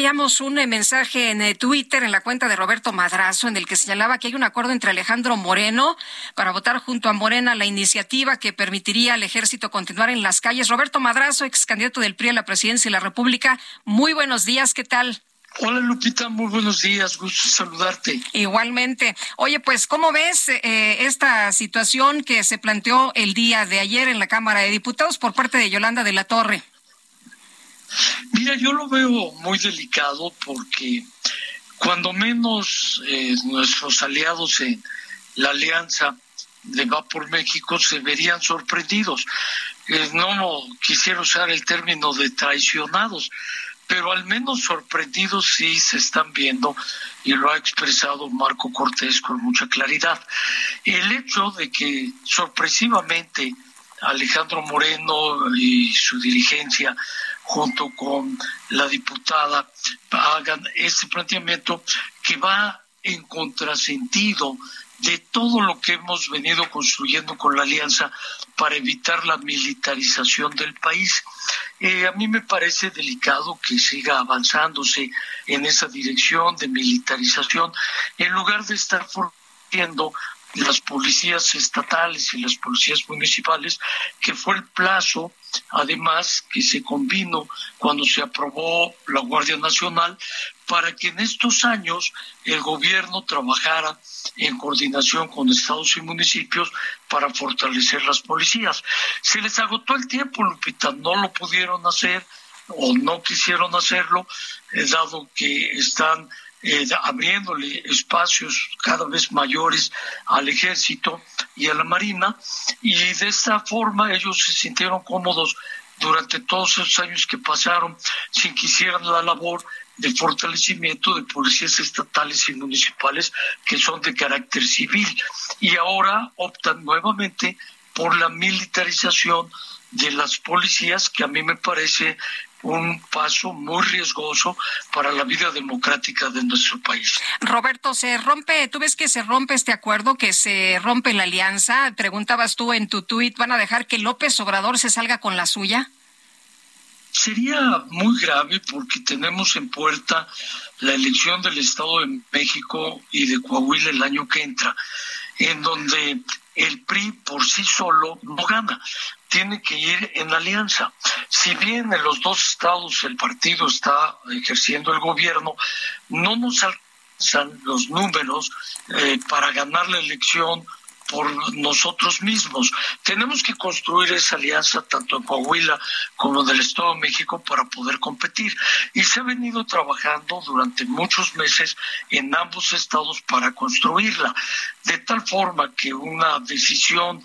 Veíamos un mensaje en Twitter en la cuenta de Roberto Madrazo en el que señalaba que hay un acuerdo entre Alejandro Moreno para votar junto a Morena la iniciativa que permitiría al ejército continuar en las calles. Roberto Madrazo, ex candidato del PRI a la presidencia de la República. Muy buenos días, ¿qué tal? Hola Lupita, muy buenos días, gusto saludarte. Igualmente. Oye, pues, ¿cómo ves eh, esta situación que se planteó el día de ayer en la Cámara de Diputados por parte de Yolanda de la Torre? Mira, yo lo veo muy delicado porque cuando menos eh, nuestros aliados en la alianza de Va por México se verían sorprendidos. Eh, no quisiera usar el término de traicionados, pero al menos sorprendidos sí se están viendo y lo ha expresado Marco Cortés con mucha claridad. El hecho de que sorpresivamente Alejandro Moreno y su dirigencia junto con la diputada hagan ese planteamiento que va en contrasentido de todo lo que hemos venido construyendo con la alianza para evitar la militarización del país. Eh, a mí me parece delicado que siga avanzándose en esa dirección de militarización en lugar de estar fortaleciendo las policías estatales y las policías municipales, que fue el plazo, además, que se convino cuando se aprobó la Guardia Nacional, para que en estos años el gobierno trabajara en coordinación con estados y municipios para fortalecer las policías. Se les agotó el tiempo, Lupita, no lo pudieron hacer o no quisieron hacerlo, eh, dado que están eh, abriéndole espacios cada vez mayores al ejército y a la marina. Y de esta forma ellos se sintieron cómodos durante todos esos años que pasaron sin que hicieran la labor de fortalecimiento de policías estatales y municipales que son de carácter civil. Y ahora optan nuevamente por la militarización de las policías que a mí me parece un paso muy riesgoso para la vida democrática de nuestro país. Roberto, se rompe, tú ves que se rompe este acuerdo, que se rompe la alianza. Preguntabas tú en tu tuit, ¿van a dejar que López Obrador se salga con la suya? Sería muy grave porque tenemos en puerta la elección del Estado de México y de Coahuila el año que entra, en donde el PRI por sí solo no gana tiene que ir en alianza. Si bien en los dos estados el partido está ejerciendo el gobierno, no nos alcanzan los números eh, para ganar la elección por nosotros mismos. Tenemos que construir esa alianza tanto en Coahuila como en el Estado de México para poder competir. Y se ha venido trabajando durante muchos meses en ambos estados para construirla, de tal forma que una decisión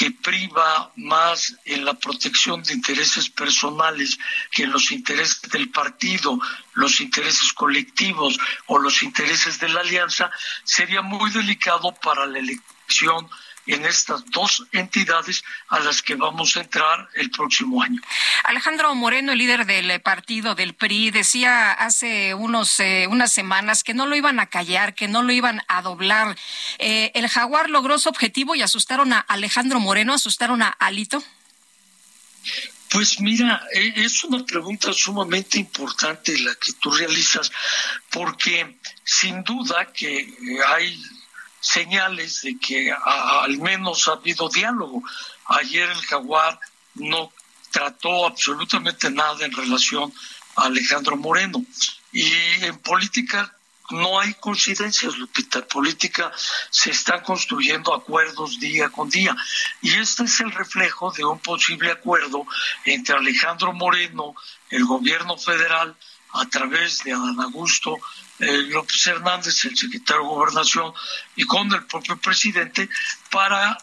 que priva más en la protección de intereses personales que en los intereses del partido, los intereses colectivos o los intereses de la alianza, sería muy delicado para la elección en estas dos entidades a las que vamos a entrar el próximo año. Alejandro Moreno, el líder del partido del PRI, decía hace unos eh, unas semanas que no lo iban a callar, que no lo iban a doblar. Eh, ¿El jaguar logró su objetivo y asustaron a Alejandro Moreno, asustaron a Alito? Pues mira, e, es una pregunta sumamente importante la que tú realizas, porque sin duda que hay señales de que al menos ha habido diálogo. Ayer el jaguar no trató absolutamente nada en relación a Alejandro Moreno. Y en política no hay coincidencias, Lupita. Política se están construyendo acuerdos día con día. Y este es el reflejo de un posible acuerdo entre Alejandro Moreno, el gobierno federal, a través de Adán Augusto eh, López Hernández, el secretario de Gobernación, y con el propio presidente para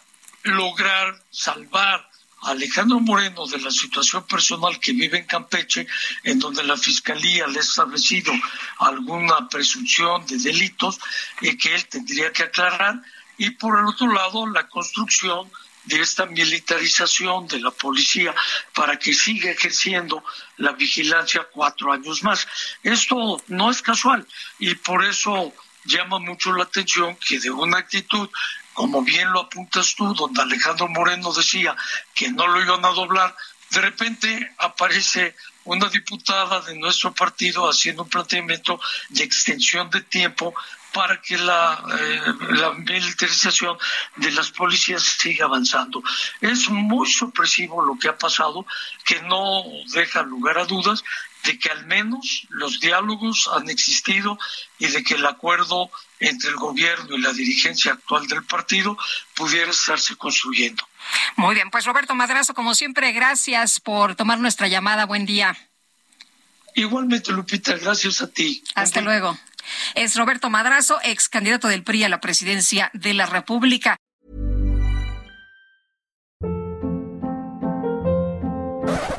lograr salvar Alejandro Moreno de la situación personal que vive en Campeche, en donde la Fiscalía le ha establecido alguna presunción de delitos y que él tendría que aclarar, y por el otro lado la construcción de esta militarización de la policía para que siga ejerciendo la vigilancia cuatro años más. Esto no es casual y por eso llama mucho la atención que de una actitud como bien lo apuntas tú, donde Alejandro Moreno decía que no lo iban a doblar, de repente aparece una diputada de nuestro partido haciendo un planteamiento de extensión de tiempo para que la, eh, la, militarización de las policías siga avanzando. Es muy sorpresivo lo que ha pasado, que no deja lugar a dudas de que al menos los diálogos han existido y de que el acuerdo entre el gobierno y la dirigencia actual del partido pudiera estarse construyendo. Muy bien, pues Roberto Madrazo, como siempre, gracias por tomar nuestra llamada. Buen día. Igualmente, Lupita, gracias a ti. Hasta luego. Es Roberto Madrazo, ex candidato del PRI a la presidencia de la República.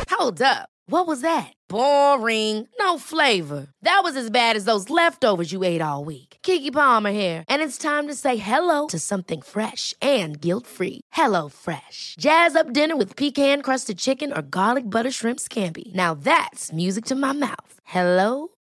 Hold up. What was that? Boring. No flavor. That was as bad as those leftovers you ate all week. Kiki Palmer here, and it's time to say hello to something fresh and guilt-free. Hello Fresh. Jazz up dinner with pecan-crusted chicken or garlic butter shrimp scampi. Now that's music to my mouth. Hello